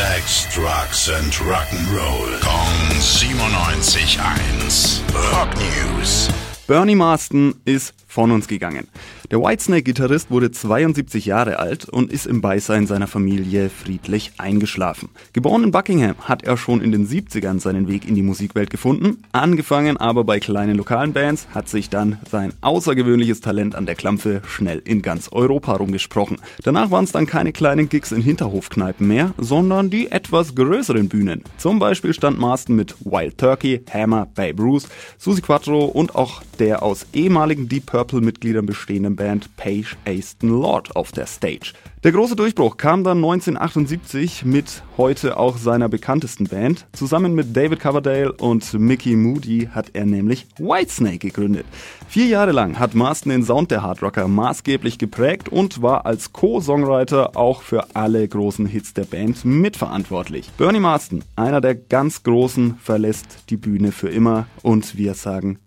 Sex, Drugs and Rock'n'Roll. Kong 97.1. Rock News. Bernie Marston ist von uns gegangen. Der Whitesnake-Gitarrist wurde 72 Jahre alt und ist im Beisein seiner Familie friedlich eingeschlafen. Geboren in Buckingham hat er schon in den 70ern seinen Weg in die Musikwelt gefunden. Angefangen aber bei kleinen lokalen Bands hat sich dann sein außergewöhnliches Talent an der Klampfe schnell in ganz Europa rumgesprochen. Danach waren es dann keine kleinen Gigs in Hinterhofkneipen mehr, sondern die etwas größeren Bühnen. Zum Beispiel stand Marston mit Wild Turkey, Hammer, Babe Ruth, Susie Quattro und auch der aus ehemaligen Deep Purple Purple-Mitgliedern bestehenden Band Page Aston Lord auf der Stage. Der große Durchbruch kam dann 1978 mit heute auch seiner bekanntesten Band. Zusammen mit David Coverdale und Mickey Moody hat er nämlich Whitesnake gegründet. Vier Jahre lang hat Marston den Sound der Hardrocker maßgeblich geprägt und war als Co-Songwriter auch für alle großen Hits der Band mitverantwortlich. Bernie Marston, einer der ganz Großen, verlässt die Bühne für immer und wir sagen